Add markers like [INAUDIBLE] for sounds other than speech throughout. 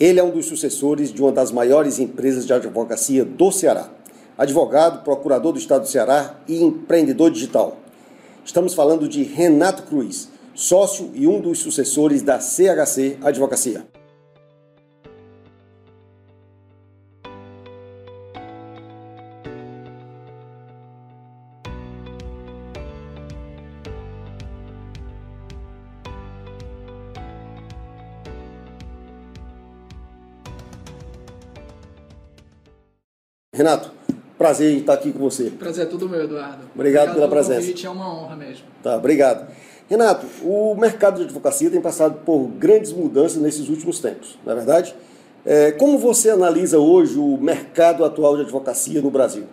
Ele é um dos sucessores de uma das maiores empresas de advocacia do Ceará. Advogado, procurador do Estado do Ceará e empreendedor digital. Estamos falando de Renato Cruz, sócio e um dos sucessores da CHC Advocacia. Renato, prazer em estar aqui com você. Prazer é tudo meu, Eduardo. Obrigado, obrigado pela presença. Convite, é uma honra mesmo. Tá, obrigado. Renato, o mercado de advocacia tem passado por grandes mudanças nesses últimos tempos, não é verdade? É, como você analisa hoje o mercado atual de advocacia no Brasil?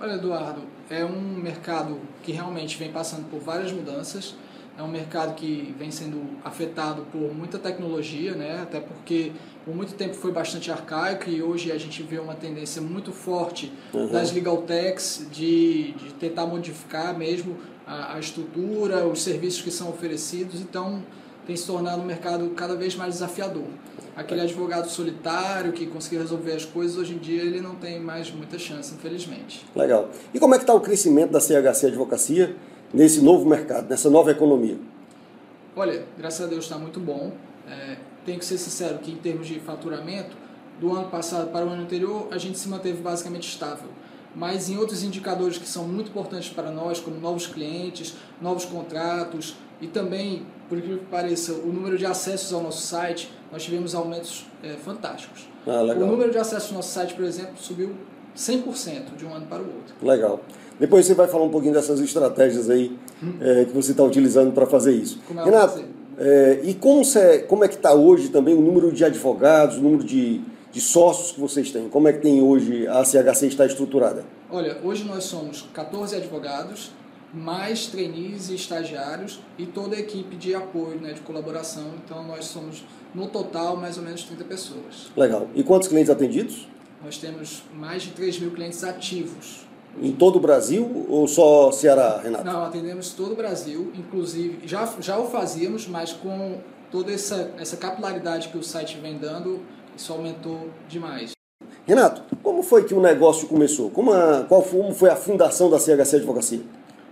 Olha, Eduardo, é um mercado que realmente vem passando por várias mudanças. É um mercado que vem sendo afetado por muita tecnologia, né? até porque por muito tempo foi bastante arcaico e hoje a gente vê uma tendência muito forte uhum. das legal techs de, de tentar modificar mesmo a, a, estrutura, os serviços que são oferecidos, então tem se tornado um mercado cada vez mais desafiador. Aquele advogado solitário que conseguiu resolver as coisas, hoje em dia ele não tem mais muita chance, infelizmente. Legal. E como é que está o crescimento da CHC Advocacia nesse novo mercado, nessa nova economia? Olha, graças a Deus está muito bom. É, tenho que ser sincero que em termos de faturamento, do ano passado para o ano anterior, a gente se manteve basicamente estável. Mas em outros indicadores que são muito importantes para nós, como novos clientes, novos contratos e também, por incrível que pareça, o número de acessos ao nosso site, nós tivemos aumentos é, fantásticos. Ah, o número de acessos ao nosso site, por exemplo, subiu 100% de um ano para o outro. Legal. Depois você vai falar um pouquinho dessas estratégias aí hum. é, que você está utilizando para fazer isso. Como é Renato, fazer? É, e como, cê, como é que está hoje também o número de advogados, o número de, de sócios que vocês têm? Como é que tem hoje a CHC está estruturada? Olha, hoje nós somos 14 advogados, mais trainees e estagiários e toda a equipe de apoio, né, de colaboração. Então nós somos, no total, mais ou menos 30 pessoas. Legal. E quantos clientes atendidos? Nós temos mais de 3 mil clientes ativos. Em todo o Brasil ou só Ceará, Renato? Não, atendemos todo o Brasil, inclusive já, já o fazíamos, mas com toda essa, essa capilaridade que o site vem dando, isso aumentou demais. Renato, como foi que o negócio começou? Como, a, qual foi, como foi a fundação da CHC Advocacia?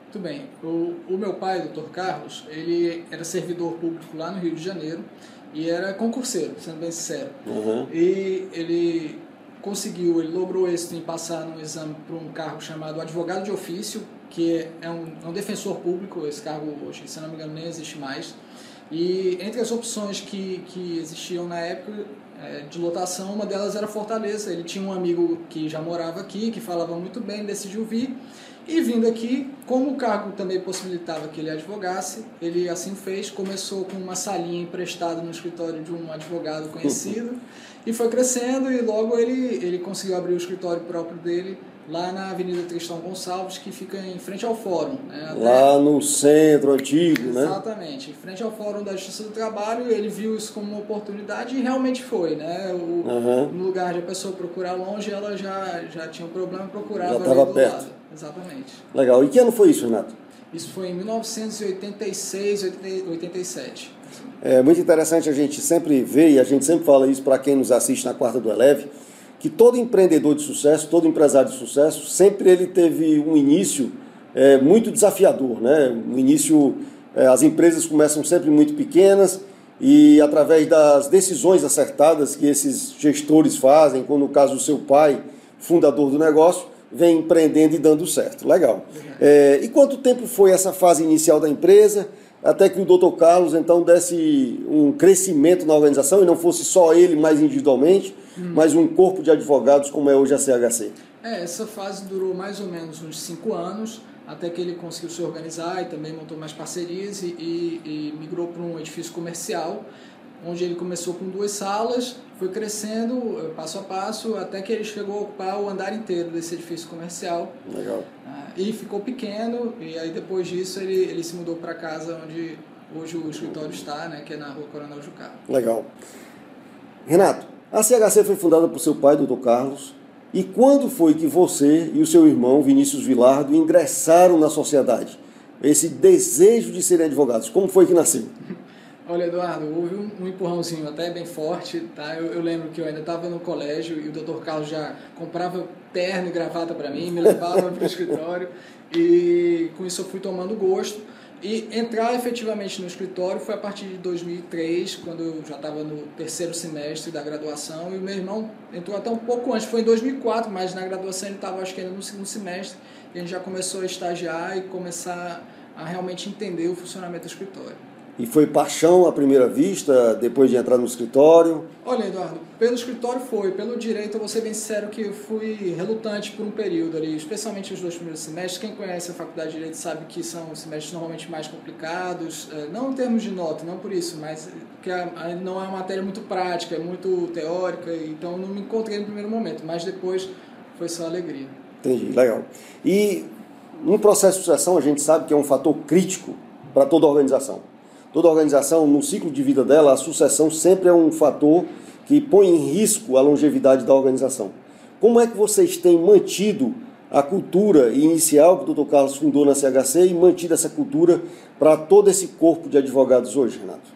Muito bem. O, o meu pai, Dr. Carlos, ele era servidor público lá no Rio de Janeiro e era concurseiro, sendo bem sincero. Uhum. E ele conseguiu, ele logrou êxito em passar no exame para um cargo chamado advogado de ofício, que é um, é um defensor público, esse cargo hoje, se não me engano, nem existe mais. E entre as opções que, que existiam na época é, de lotação, uma delas era Fortaleza. Ele tinha um amigo que já morava aqui, que falava muito bem, decidiu vir. E vindo aqui, como o cargo também possibilitava que ele advogasse, ele assim fez. Começou com uma salinha emprestada no escritório de um advogado conhecido e foi crescendo. E logo ele, ele conseguiu abrir o escritório próprio dele lá na Avenida Tristão Gonçalves, que fica em frente ao Fórum. Né? Até... Lá no centro antigo, né? Exatamente, em frente ao Fórum da Justiça do Trabalho, ele viu isso como uma oportunidade e realmente foi, né? O, uhum. No lugar de a pessoa procurar longe, ela já, já tinha um problema, procurava já estava perto. Lado. Exatamente. Legal. E que ano foi isso, Renato? Isso foi em 1986, 87. É muito interessante a gente sempre ver, e a gente sempre fala isso para quem nos assiste na Quarta do Eleve, que todo empreendedor de sucesso, todo empresário de sucesso, sempre ele teve um início é, muito desafiador. Né? No início, é, as empresas começam sempre muito pequenas e através das decisões acertadas que esses gestores fazem, como no caso do seu pai, fundador do negócio, vem empreendendo e dando certo. Legal. É, e quanto tempo foi essa fase inicial da empresa? até que o Dr. Carlos então desse um crescimento na organização e não fosse só ele mais individualmente, hum. mas um corpo de advogados como é hoje a CHC. É, essa fase durou mais ou menos uns cinco anos, até que ele conseguiu se organizar e também montou mais parcerias e, e, e migrou para um edifício comercial, onde ele começou com duas salas, foi crescendo eh, passo a passo, até que ele chegou a ocupar o andar inteiro desse edifício comercial. Legal. Ah, e ficou pequeno, e aí depois disso ele, ele se mudou para casa onde hoje o escritório está, né, que é na rua Coronel Jucá. Legal. Renato, a CHC foi fundada por seu pai, doutor Carlos, e quando foi que você e o seu irmão, Vinícius Vilardo, ingressaram na sociedade? Esse desejo de serem advogados, como foi que nasceu? Olha, Eduardo, houve um, um, empurrãozinho até bem forte, tá? Eu, eu lembro que eu ainda estava no colégio e o Dr. Carlos já comprava terno e gravata para mim, me [LAUGHS] levava para o escritório e com isso eu fui tomando gosto. E entrar efetivamente no escritório foi a partir de 2003, quando eu já estava no terceiro semestre da graduação, e o meu irmão entrou até um pouco antes, foi em 2004, mas na graduação ele estava acho que ainda no segundo semestre, e a gente já começou a estagiar e começar a realmente entender o funcionamento do escritório. E foi paixão à primeira vista, depois de entrar no escritório? Olha, Eduardo, pelo escritório foi. Pelo direito, eu vou ser bem sincero que eu fui relutante por um período ali, especialmente os dois primeiros semestres. Quem conhece a faculdade de direito sabe que são semestres normalmente mais complicados, é, não em termos de nota, não por isso, mas que não é uma matéria muito prática, é muito teórica, então não me encontrei no primeiro momento, mas depois foi só alegria. Entendi, legal. E no processo de sucessão, a gente sabe que é um fator crítico para toda organização toda organização, no ciclo de vida dela, a sucessão sempre é um fator que põe em risco a longevidade da organização. Como é que vocês têm mantido a cultura inicial que o Dr. Carlos fundou na CHC e mantido essa cultura para todo esse corpo de advogados hoje, Renato?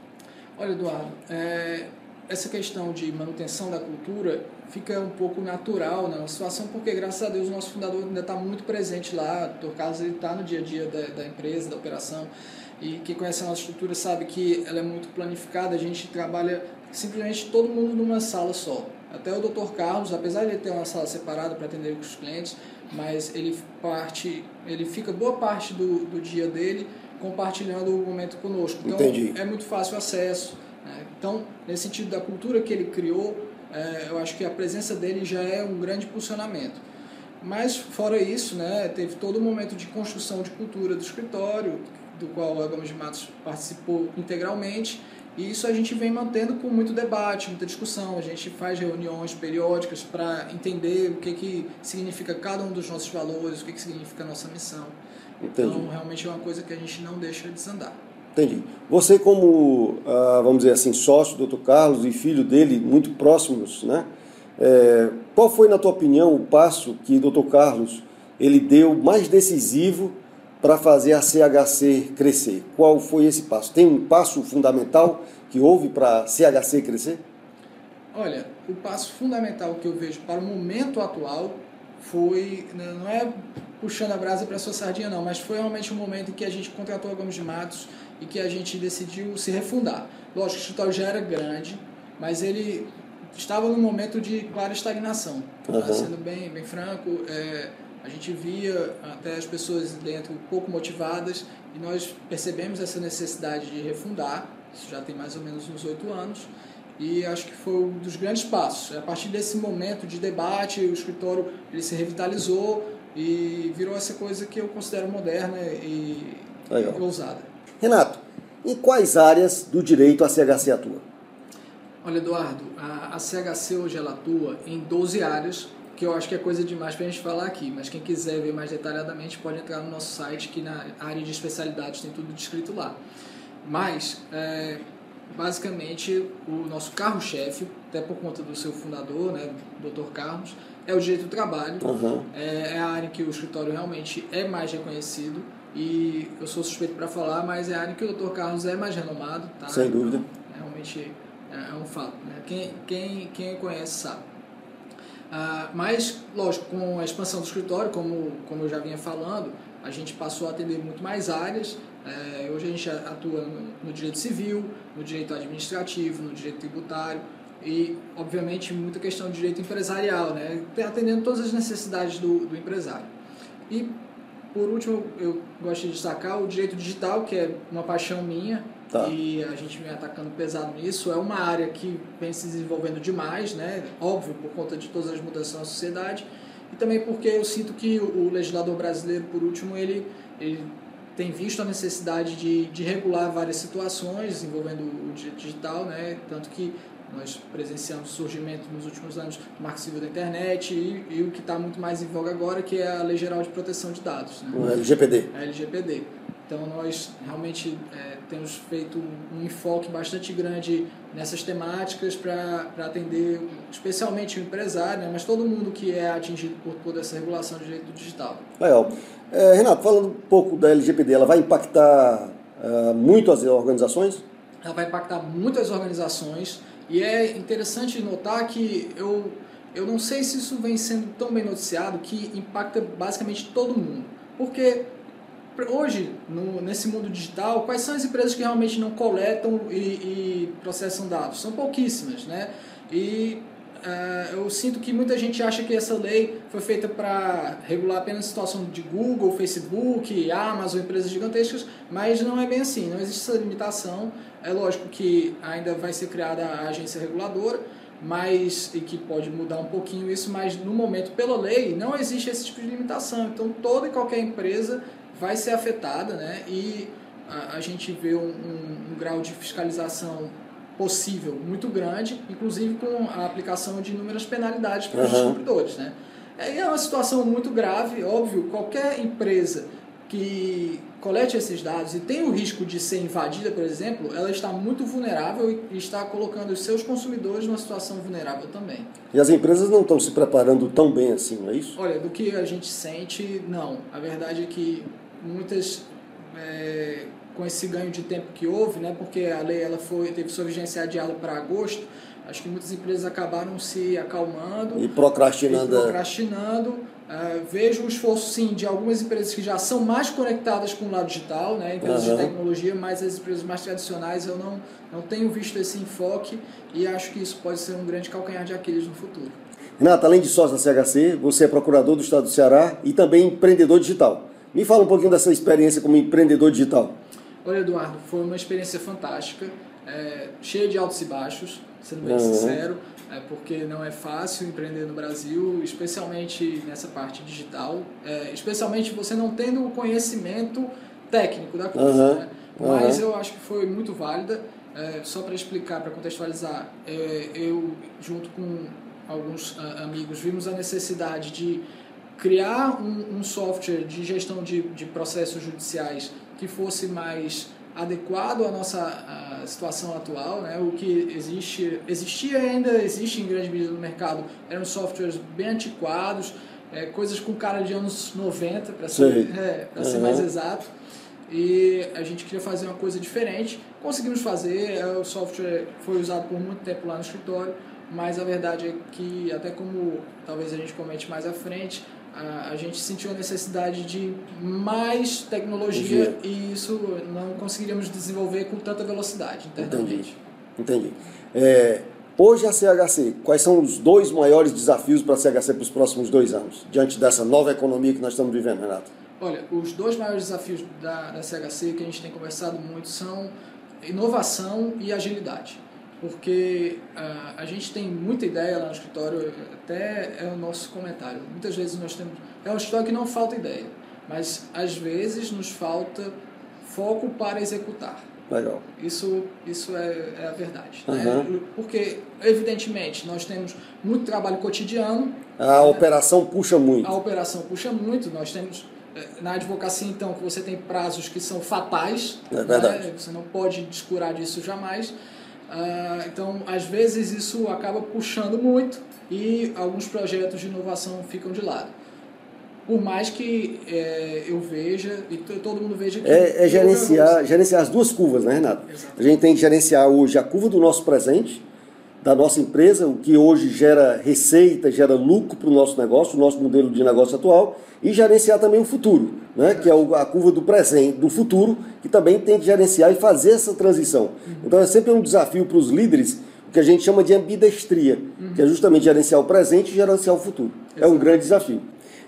Olha, Eduardo, é, essa questão de manutenção da cultura fica um pouco natural na né? situação, porque graças a Deus o nosso fundador ainda está muito presente lá, o Dr. Carlos está no dia a dia da, da empresa, da operação. E quem conhece a nossa estrutura sabe que ela é muito planificada, a gente trabalha simplesmente todo mundo numa sala só. Até o Dr. Carlos, apesar de ele ter uma sala separada para atender os clientes, mas ele parte, ele fica boa parte do, do dia dele compartilhando o momento conosco. Então Entendi. é muito fácil o acesso. Né? Então, nesse sentido da cultura que ele criou, é, eu acho que a presença dele já é um grande posicionamento. Mas, fora isso, né, teve todo o momento de construção de cultura do escritório, do qual a Gomes de Matos participou integralmente. E isso a gente vem mantendo com muito debate, muita discussão. A gente faz reuniões periódicas para entender o que, que significa cada um dos nossos valores, o que, que significa a nossa missão. Entendi. Então, realmente é uma coisa que a gente não deixa desandar. Entendi. Você, como, ah, vamos dizer assim, sócio do Dr. Carlos e filho dele, muito próximos, né? É, qual foi, na tua opinião, o passo que o Dr. Carlos ele deu mais decisivo para fazer a CHC crescer? Qual foi esse passo? Tem um passo fundamental que houve para a CHC crescer? Olha, o passo fundamental que eu vejo para o momento atual foi, né, não é puxando a brasa para a sua sardinha não, mas foi realmente um momento em que a gente contratou a Gomes de Matos e que a gente decidiu se refundar. Lógico, o escritório já era grande, mas ele estava num momento de clara estagnação. Uhum. Sendo bem, bem franco, é, a gente via até as pessoas dentro pouco motivadas e nós percebemos essa necessidade de refundar, isso já tem mais ou menos uns oito anos, e acho que foi um dos grandes passos. A partir desse momento de debate, o escritório ele se revitalizou e virou essa coisa que eu considero moderna e, ousada. Renato, em quais áreas do direito a CHC atua? Olha, Eduardo, a, a CHC hoje ela atua em 12 áreas, que eu acho que é coisa demais para a gente falar aqui, mas quem quiser ver mais detalhadamente pode entrar no nosso site, que na área de especialidades tem tudo descrito lá. Mas, é, basicamente, o nosso carro-chefe, até por conta do seu fundador, né, Dr. Carlos, é o direito do trabalho. Uhum. É, é, a área em que o escritório realmente é mais reconhecido. E eu sou suspeito para falar, mas é a área em que o Dr. Carlos é mais renomado. Tá? Sem dúvida. Realmente é, é um fato. Né? Quem, quem, quem conhece sabe. Ah, mas, lógico, com a expansão do escritório, como, como eu já vinha falando, a gente passou a atender muito mais áreas. É, hoje a gente atua no, no, direito civil, no direito administrativo, no direito tributário e, obviamente, muita questão de direito empresarial, né? atendendo todas as necessidades do, do empresário. E, por último, eu gosto de destacar o direito digital, que é uma paixão minha, Tá. E a gente vem atacando pesado nisso. É uma área que vem se desenvolvendo demais, né? Óbvio, por conta de todas as mudanças na sociedade. E também porque eu sinto que o legislador brasileiro, por último, ele, ele tem visto a necessidade de, de regular várias situações envolvendo o digital, né? Tanto que nós presenciamos o surgimento nos últimos anos do Marco Civil da Internet e, e o que está muito mais em voga agora, que é a Lei Geral de Proteção de Dados. Né? O LGPD. A LGPD. Então nós realmente é, temos feito um enfoque bastante grande nessas temáticas para atender especialmente o empresário, né, mas todo mundo que é atingido por toda essa regulação de direito digital. Legal. É, Renato, falando um pouco da LGPD, ela vai impactar uh, muito as organizações? ela vai impactar muitas organizações e é interessante notar que eu, eu não sei se isso vem sendo tão bem noticiado que impacta basicamente todo mundo. Porque hoje, no, nesse mundo digital, quais são as empresas que realmente não coletam e, e processam dados? São pouquíssimas, né? E uh, eu sinto que muita gente acha que essa lei foi feita para regular apenas a situação de Google, Facebook, Amazon, empresas gigantescas, mas não é bem assim, não existe essa limitação. É lógico que ainda vai ser criada a agência reguladora, mas e que pode mudar um pouquinho isso, mas no momento, pela lei, não existe esse tipo de limitação. Então, toda e qualquer empresa vai ser afetada, né? E a, a gente vê um, um, um grau de fiscalização possível muito grande, inclusive com a aplicação de inúmeras penalidades para os uhum. descobridores. Né? É uma situação muito grave, óbvio, qualquer empresa que colete esses dados e tem o risco de ser invadida, por exemplo, ela está muito vulnerável e está colocando os seus consumidores numa situação vulnerável também. E as empresas não estão se preparando tão bem assim, não é isso? Olha, do que a gente sente, não. A verdade é que muitas é, com esse ganho de tempo que houve, né, porque a lei ela foi, teve sua vigência adiada para agosto, acho que muitas empresas acabaram se acalmando e procrastinando. E procrastinando. Uh, vejo o esforço sim de algumas empresas que já são mais conectadas com o lado digital, né, empresas uhum. de tecnologia, mas as empresas mais tradicionais eu não, não tenho visto esse enfoque e acho que isso pode ser um grande calcanhar de Aquiles no futuro. Renato, além de sócio da CHC, você é procurador do Estado do Ceará e também empreendedor digital. Me fala um pouquinho dessa experiência como empreendedor digital. Olha, Eduardo, foi uma experiência fantástica, é, cheia de altos e baixos, sendo bem uhum. sincero, é, porque não é fácil empreender no Brasil, especialmente nessa parte digital, é, especialmente você não tendo o conhecimento técnico da coisa. Uhum. Né? Mas uhum. eu acho que foi muito válida. É, só para explicar, para contextualizar, é, eu, junto com alguns amigos, vimos a necessidade de criar um, um software de gestão de, de processos judiciais que fosse mais adequado à nossa à situação atual, né? o que existe, existia ainda existe em grande medida no mercado, eram softwares bem antiquados, é, coisas com cara de anos 90, para ser, é, uhum. ser mais exato, e a gente queria fazer uma coisa diferente, conseguimos fazer, é, o software foi usado por muito tempo lá no escritório, mas a verdade é que, até como talvez a gente comente mais à frente, a, a gente sentiu a necessidade de mais tecnologia e isso não conseguiríamos desenvolver com tanta velocidade internamente. Entendi. Entendi. É, hoje a CHC, quais são os dois maiores desafios para a CHC para os próximos dois anos, diante dessa nova economia que nós estamos vivendo, Renato? Olha, os dois maiores desafios da, da CHC que a gente tem conversado muito são inovação e agilidade porque uh, a gente tem muita ideia lá no escritório, até é o nosso comentário. Muitas vezes nós temos. É um escritório que não falta ideia, mas às vezes nos falta foco para executar. Legal. Isso, isso é, é a verdade. Uhum. Né? Porque, evidentemente, nós temos muito trabalho cotidiano. A né? operação puxa muito. A operação puxa muito. Nós temos eh, na advocacia, então, que você tem prazos que são fatais. É verdade. Né? Você não pode descurar disso jamais. Uh, então, às vezes, isso acaba puxando muito e alguns projetos de inovação ficam de lado. Por mais que é, eu veja e todo mundo veja que. É, é gerenciar, gerenciar as duas curvas, né, Renato? Exatamente. A gente tem que gerenciar hoje a curva do nosso presente, da nossa empresa, o que hoje gera receita, gera lucro para o nosso negócio, o nosso modelo de negócio atual, e gerenciar também o futuro, né? que é a curva do presente, do futuro, que também tem que gerenciar e fazer essa transição. Uhum. Então é sempre um desafio para os líderes, o que a gente chama de ambidestria, uhum. que é justamente gerenciar o presente e gerenciar o futuro. Exatamente. É um grande desafio.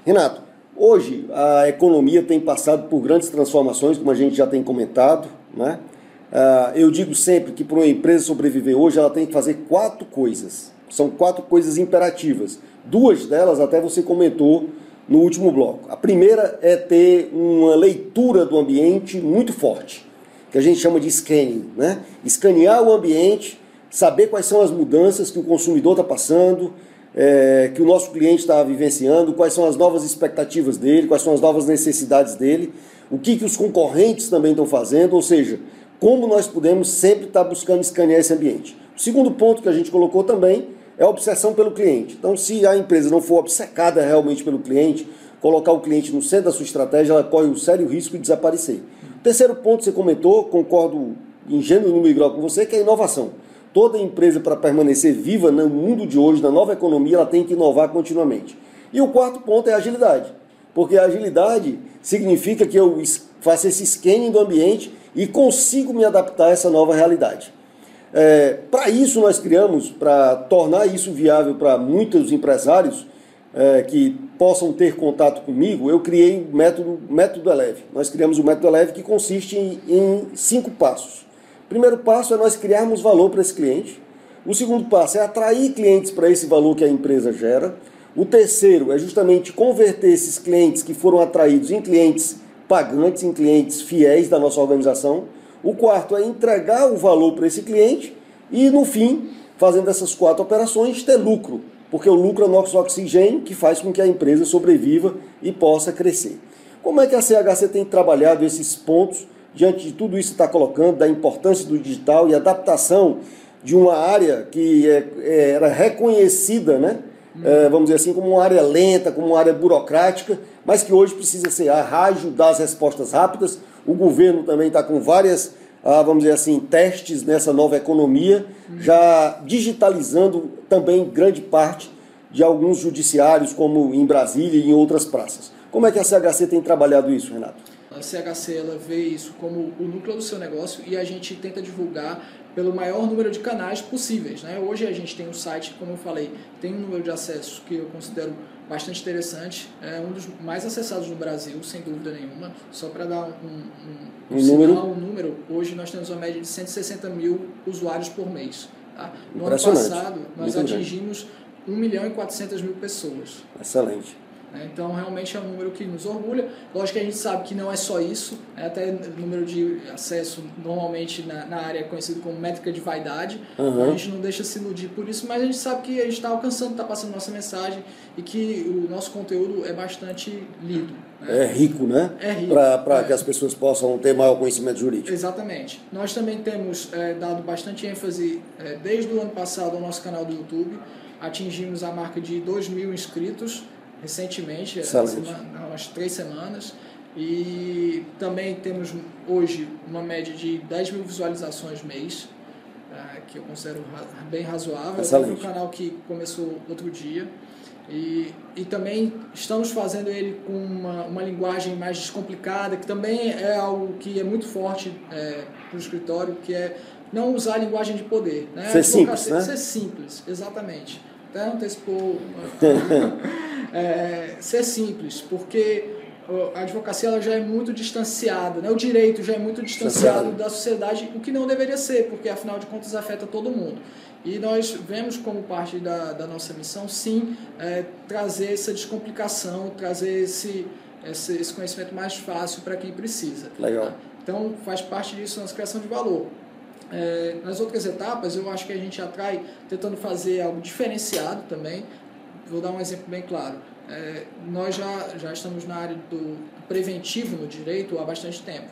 Renato, hoje a economia tem passado por grandes transformações, como a gente já tem comentado, né? Uh, eu digo sempre que para uma empresa sobreviver hoje, ela tem que fazer quatro coisas. São quatro coisas imperativas. Duas delas até você comentou no último bloco. A primeira é ter uma leitura do ambiente muito forte, que a gente chama de scanning. Né? Escanear o ambiente, saber quais são as mudanças que o consumidor está passando, é, que o nosso cliente está vivenciando, quais são as novas expectativas dele, quais são as novas necessidades dele, o que, que os concorrentes também estão fazendo, ou seja, como nós podemos sempre estar buscando escanear esse ambiente. O segundo ponto que a gente colocou também é a obsessão pelo cliente. Então, se a empresa não for obcecada realmente pelo cliente, colocar o cliente no centro da sua estratégia, ela corre o sério risco de desaparecer. O terceiro ponto que você comentou, concordo ingênuo número igual com você, que é a inovação. Toda empresa, para permanecer viva no mundo de hoje, na nova economia, ela tem que inovar continuamente. E o quarto ponto é a agilidade. Porque a agilidade significa que eu faço esse scanning do ambiente e consigo me adaptar a essa nova realidade. É, para isso, nós criamos, para tornar isso viável para muitos empresários é, que possam ter contato comigo, eu criei o método, método Eleve. Nós criamos o método Eleve que consiste em, em cinco passos. O primeiro passo é nós criarmos valor para esse cliente. O segundo passo é atrair clientes para esse valor que a empresa gera. O terceiro é justamente converter esses clientes que foram atraídos em clientes pagantes, em clientes fiéis da nossa organização. O quarto é entregar o valor para esse cliente e, no fim, fazendo essas quatro operações, ter lucro, porque o lucro é o nosso oxigênio que faz com que a empresa sobreviva e possa crescer. Como é que a CHC tem trabalhado esses pontos diante de tudo isso que está colocando, da importância do digital e adaptação de uma área que é, é, era reconhecida, né? É, vamos dizer assim, como uma área lenta, como uma área burocrática, mas que hoje precisa ser ágil, dar as respostas rápidas. O governo também está com várias, ah, vamos dizer assim, testes nessa nova economia, já digitalizando também grande parte de alguns judiciários, como em Brasília e em outras praças. Como é que a CHC tem trabalhado isso, Renato? A CHC ela vê isso como o núcleo do seu negócio e a gente tenta divulgar pelo maior número de canais possíveis. Né? Hoje a gente tem um site, como eu falei, tem um número de acessos que eu considero bastante interessante, é um dos mais acessados no Brasil, sem dúvida nenhuma. Só para dar um, um, um, um número? um número, hoje nós temos uma média de 160 mil usuários por mês. Tá? No ano passado, nós Muito atingimos 1 milhão e 400 mil pessoas. Excelente. Né? Então, realmente é um número que nos orgulha. Lógico que a gente sabe que não é só isso, né? até número de acesso, normalmente na, na área é conhecido como métrica de vaidade. Uhum. A gente não deixa se iludir por isso, mas a gente sabe que a gente está alcançando, está passando nossa mensagem e que o nosso conteúdo é bastante lido. Né? É rico, né? É rico. Para é. que as pessoas possam ter maior conhecimento jurídico. Exatamente. Nós também temos é, dado bastante ênfase, é, desde o ano passado, ao nosso canal do YouTube. Atingimos a marca de 2 mil inscritos recentemente, há umas três semanas. E também temos hoje uma média de 10 mil visualizações mês, uh, que eu considero bem razoável. Excelente. É um canal que começou outro dia. E, e também estamos fazendo ele com uma, uma linguagem mais descomplicada, que também é algo que é muito forte é, para o escritório, que é não usar a linguagem de poder. Né? Ser simples, né? Ser simples, exatamente. Até antecipou... [LAUGHS] [LAUGHS] é, ser simples, porque a advocacia ela já é muito distanciada, né? o direito já é muito distanciado da sociedade, o que não deveria ser, porque afinal de contas afeta todo mundo. E nós vemos como parte da, da nossa missão, sim, é, trazer essa descomplicação, trazer esse, esse, esse conhecimento mais fácil para quem precisa. Legal. Tá? Então, faz parte disso a nossa criação de valor. É, nas outras etapas, eu acho que a gente atrai tentando fazer algo diferenciado também, vou dar um exemplo bem claro. É, nós já, já estamos na área do preventivo no direito há bastante tempo.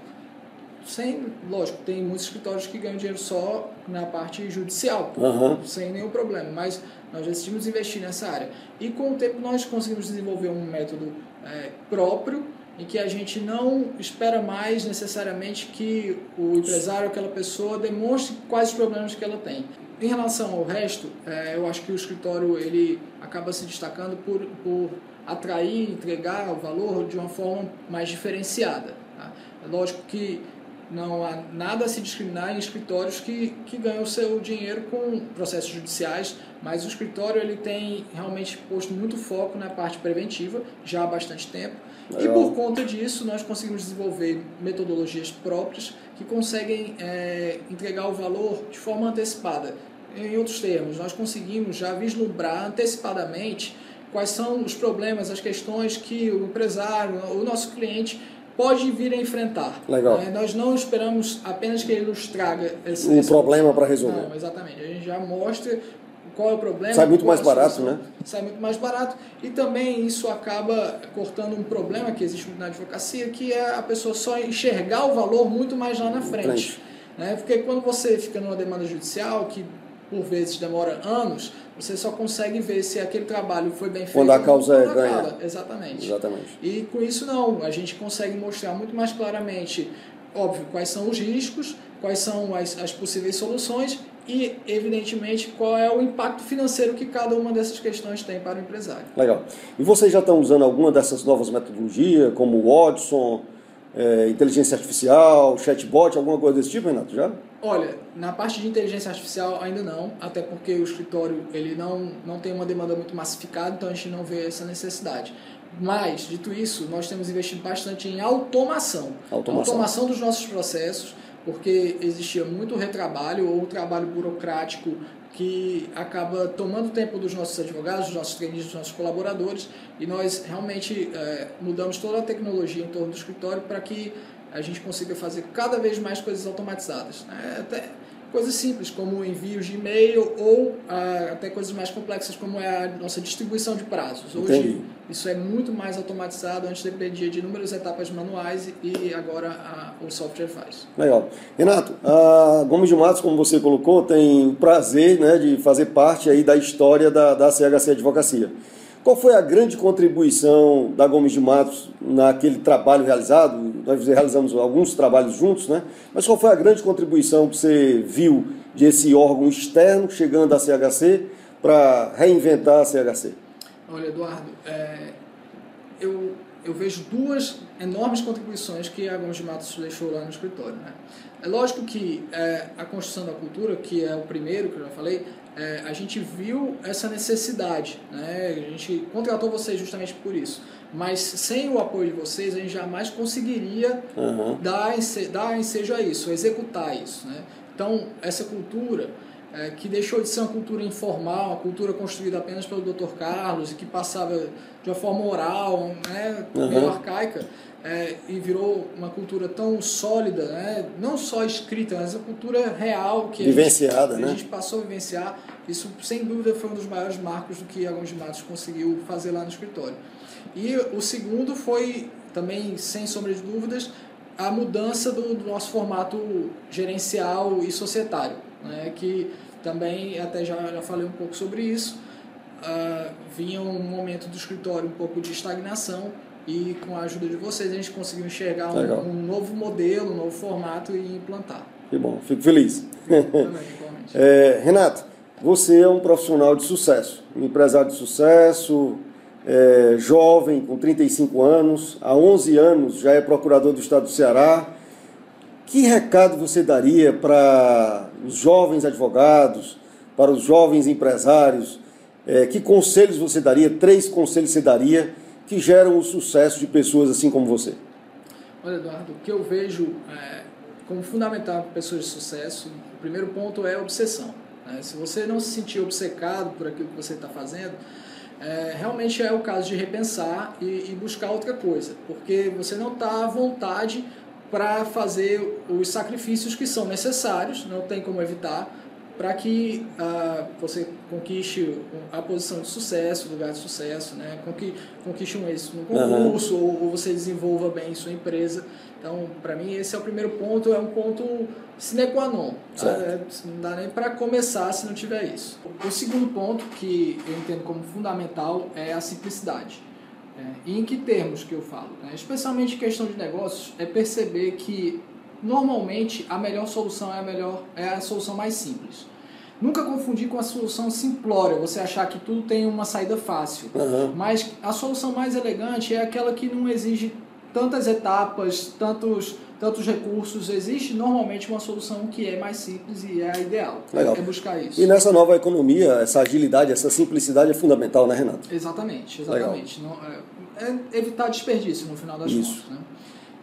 Sem, lógico, tem muitos escritórios que ganham dinheiro só na parte judicial, uhum. sem nenhum problema, mas nós decidimos investir nessa área. E com o tempo nós conseguimos desenvolver um método é, próprio em que a gente não espera mais necessariamente que o empresário, aquela pessoa, demonstre quais os problemas que ela tem. Em relação ao resto, é, eu acho que o escritório ele acaba se destacando por, por atrair, entregar o valor de uma forma mais diferenciada. Tá? É lógico que não há nada a se discriminar em escritórios que, que ganham o seu dinheiro com processos judiciais, mas o escritório ele tem realmente posto muito foco na parte preventiva já há bastante tempo. E por conta disso, nós conseguimos desenvolver metodologias próprias que conseguem é, entregar o valor de forma antecipada. Em outros termos, nós conseguimos já vislumbrar antecipadamente quais são os problemas, as questões que o empresário, o nosso cliente pode vir a enfrentar. Legal. É, nós não esperamos apenas que ele nos traga esse, um esse problema para resolver. Não, exatamente. A gente já mostra qual é o problema. Sai muito mais barato, né? Sai muito mais barato. E também isso acaba cortando um problema que existe na advocacia, que é a pessoa só enxergar o valor muito mais lá na frente. frente. Né? Porque quando você fica numa demanda judicial, que por vezes demora anos, você só consegue ver se aquele trabalho foi bem feito. Quando a causa é ganha. Exatamente. Exatamente. E com isso não, a gente consegue mostrar muito mais claramente óbvio, quais são os riscos quais são as, as possíveis soluções e, evidentemente, qual é o impacto financeiro que cada uma dessas questões tem para o empresário. Legal. E vocês já estão usando alguma dessas novas metodologias, como o Watson, é, inteligência artificial, chatbot, alguma coisa desse tipo, Renato? Já? Olha, na parte de inteligência artificial ainda não, até porque o escritório ele não, não tem uma demanda muito massificada, então a gente não vê essa necessidade. Mas, dito isso, nós temos investido bastante em automação. Automação, automação dos nossos processos, porque existia muito retrabalho ou trabalho burocrático que acaba tomando tempo dos nossos advogados, dos nossos trainees, dos nossos colaboradores, e nós realmente é, mudamos toda a tecnologia em torno do escritório para que a gente consiga fazer cada vez mais coisas automatizadas. Né? Até coisas simples, como envios de e-mail, ou ah, até coisas mais complexas, como é a nossa distribuição de prazos. Hoje, Entendi. isso é muito mais automatizado, antes dependia de inúmeras etapas manuais e agora o software faz. Legal. Renato, a Gomes de Matos, como você colocou, tem o prazer né, de fazer parte aí da história da, da CHC Advocacia. Qual foi a grande contribuição da Gomes de Matos naquele trabalho realizado? Nós realizamos alguns trabalhos juntos, né? Mas qual foi a grande contribuição que você viu desse órgão externo chegando à CHC para reinventar a CHC? Olha, Eduardo, é, eu, eu vejo duas enormes contribuições que a Gomes de Matos deixou lá no escritório. Né? É lógico que é, a construção da cultura, que é o primeiro que eu já falei, é, a gente viu essa necessidade, né? a gente contratou vocês justamente por isso. Mas sem o apoio de vocês, a gente jamais conseguiria Uhum. dar, dar ensejo a isso, executar isso. Né? Então, essa cultura, é, que deixou de ser uma cultura informal, uma cultura construída apenas pelo Dr. Carlos e que passava de uma forma oral, né, meio Uhum. arcaica, é, e virou uma cultura tão sólida, né, não só escrita, mas a cultura real que a gente- Vivenciada, a né? gente passou a vivenciar. Isso, sem dúvida, foi um dos maiores marcos do que a Gomes de Matos conseguiu fazer lá no escritório. E o segundo foi, também, sem sombra de dúvidas, a mudança do, do nosso formato gerencial e societário, né? que também, até já, já falei um pouco sobre isso, ah, vinha um momento do escritório um pouco de estagnação e com a ajuda de vocês a gente conseguiu enxergar um, um novo modelo, um novo formato e implantar. Que bom, fico feliz. [LAUGHS] É, Renato, você é um profissional de sucesso, um empresário de sucesso, é, jovem, com 35 anos, há 11 anos já é procurador do Estado do Ceará. Que recado você daria para os jovens advogados, para os jovens empresários? É, que conselhos você daria? Três conselhos você daria que geram o sucesso de pessoas assim como você? Olha, Eduardo, o que eu vejo é, como fundamental para pessoas de sucesso, o primeiro ponto é obsessão. né? Se você não se sentir obcecado por aquilo que você está fazendo, é, realmente é o caso de repensar e, e buscar outra coisa, porque você não está à vontade para fazer os sacrifícios que são necessários, não tem como evitar, para que ah, você conquiste a posição de sucesso, lugar de sucesso, né? Conqui- conquiste um êxito no concurso ou, ou você desenvolva bem sua empresa. Então, para mim, esse é o primeiro ponto, é um ponto sine qua non. tá? É, não dá nem para começar se não tiver isso. O segundo ponto que eu entendo como fundamental é a simplicidade. É, e em que termos que eu falo? né? Especialmente em questão de negócios, é perceber que normalmente a melhor solução é a melhor é a solução mais simples. Nunca confundir com a solução simplória, você achar que tudo tem uma saída fácil. Aham. Mas a solução mais elegante é aquela que não exige tantas etapas, tantos, tantos recursos. Existe normalmente uma solução que é mais simples e é a ideal. Legal. É buscar isso. E nessa nova economia, essa agilidade, essa simplicidade é fundamental, né, Renato? Exatamente, exatamente. Não, é, é evitar desperdício no final das Isso. contas. Né?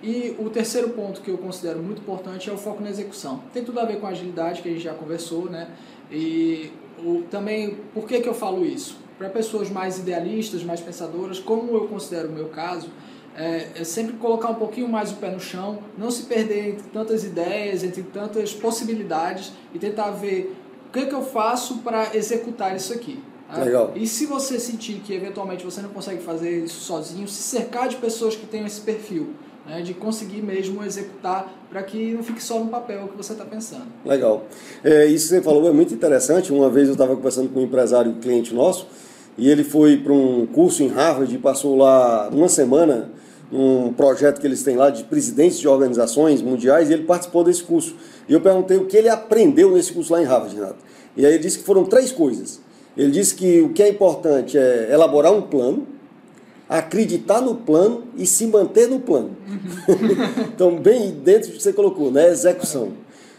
E o terceiro ponto que eu considero muito importante é o foco na execução. Tem tudo a ver com a agilidade que a gente já conversou, né? E o, também, por que, que eu falo isso? Para pessoas mais idealistas, mais pensadoras, como eu considero o meu caso, é, é sempre colocar um pouquinho mais o pé no chão, não se perder entre tantas ideias, entre tantas possibilidades e tentar ver o que, que eu faço para executar isso aqui. tá? Legal. E se você sentir que eventualmente você não consegue fazer isso sozinho, se cercar de pessoas que tenham esse perfil, né, de conseguir mesmo executar para que não fique só no papel o que você está pensando. Legal. É, isso que você falou é muito interessante. Uma vez eu estava conversando com um empresário um cliente nosso e ele foi para um curso em Harvard e passou lá uma semana num projeto que eles têm lá de presidentes de organizações mundiais e ele participou desse curso. E eu perguntei o que ele aprendeu nesse curso lá em Harvard, Renato. E aí ele disse que foram três coisas. Ele disse que o que é importante é elaborar um plano, acreditar no plano e se manter no plano. Uhum. [LAUGHS] então, bem dentro do que você colocou, né? Execução.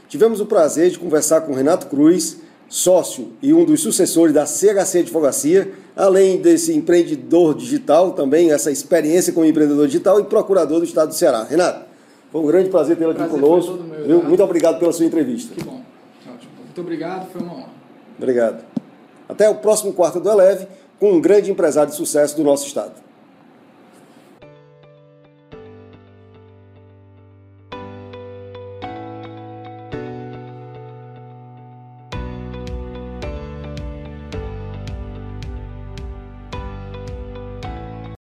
Tivemos o prazer de conversar com o Renato Cruz, sócio e um dos sucessores da CHC Advocacia, além desse empreendedor digital, também essa experiência como empreendedor digital e procurador do Estado do Ceará. Renato, foi um grande prazer tê-lo aqui conosco. Meu, Muito obrigado pela sua entrevista. Que bom. Ótimo. Muito obrigado, foi uma honra. Obrigado. Até o próximo quarto do Eleve, com um grande empresário de sucesso do nosso Estado.